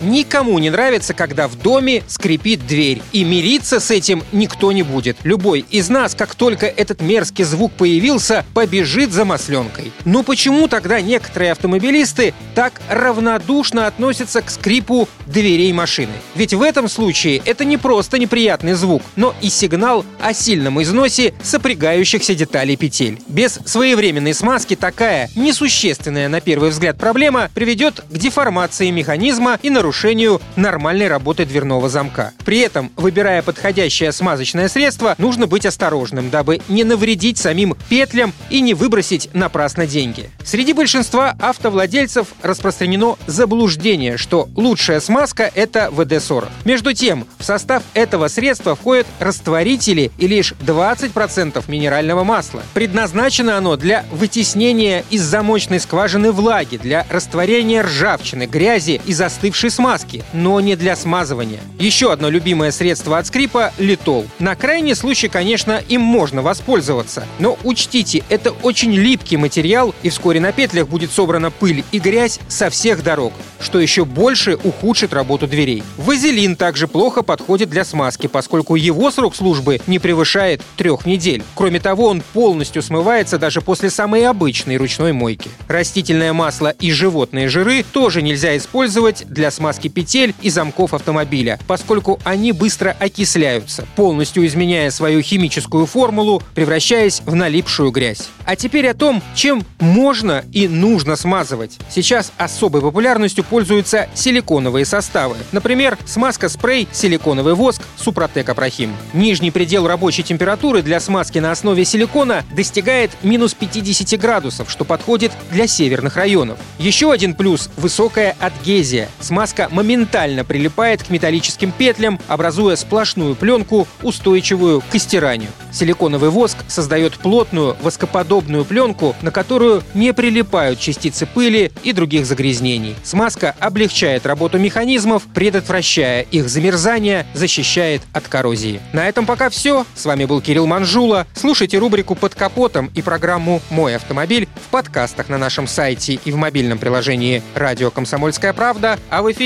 Никому не нравится, когда в доме скрипит дверь. И мириться с этим никто не будет. Любой из нас, как только этот мерзкий звук появился, побежит за масленкой. Но почему тогда некоторые автомобилисты так равнодушно относятся к скрипу дверей машины? Ведь в этом случае это не просто неприятный звук, но и сигнал о сильном износе сопрягающихся деталей петель. Без своевременной смазки такая несущественная на первый взгляд проблема приведет к деформации механизма и нарушению нарушению нормальной работы дверного замка. При этом, выбирая подходящее смазочное средство, нужно быть осторожным, дабы не навредить самим петлям и не выбросить напрасно деньги. Среди большинства автовладельцев распространено заблуждение, что лучшая смазка – это ВД-40. Между тем, в состав этого средства входят растворители и лишь 20% минерального масла. Предназначено оно для вытеснения из замочной скважины влаги, для растворения ржавчины, грязи и застывшей смазки, но не для смазывания. Еще одно любимое средство от скрипа – литол. На крайний случай, конечно, им можно воспользоваться. Но учтите, это очень липкий материал, и вскоре на петлях будет собрана пыль и грязь со всех дорог, что еще больше ухудшит работу дверей. Вазелин также плохо подходит для смазки, поскольку его срок службы не превышает трех недель. Кроме того, он полностью смывается даже после самой обычной ручной мойки. Растительное масло и животные жиры тоже нельзя использовать для смазки смазки петель и замков автомобиля, поскольку они быстро окисляются, полностью изменяя свою химическую формулу, превращаясь в налипшую грязь. А теперь о том, чем можно и нужно смазывать. Сейчас особой популярностью пользуются силиконовые составы. Например, смазка-спрей «Силиконовый воск» Супротек Апрахим. Нижний предел рабочей температуры для смазки на основе силикона достигает минус 50 градусов, что подходит для северных районов. Еще один плюс – высокая адгезия. Смазка Краска моментально прилипает к металлическим петлям, образуя сплошную пленку, устойчивую к истиранию. Силиконовый воск создает плотную воскоподобную пленку, на которую не прилипают частицы пыли и других загрязнений. Смазка облегчает работу механизмов, предотвращая их замерзание, защищает от коррозии. На этом пока все. С вами был Кирилл Манжула. Слушайте рубрику «Под капотом» и программу «Мой автомобиль» в подкастах на нашем сайте и в мобильном приложении «Радио Комсомольская правда», а в эфире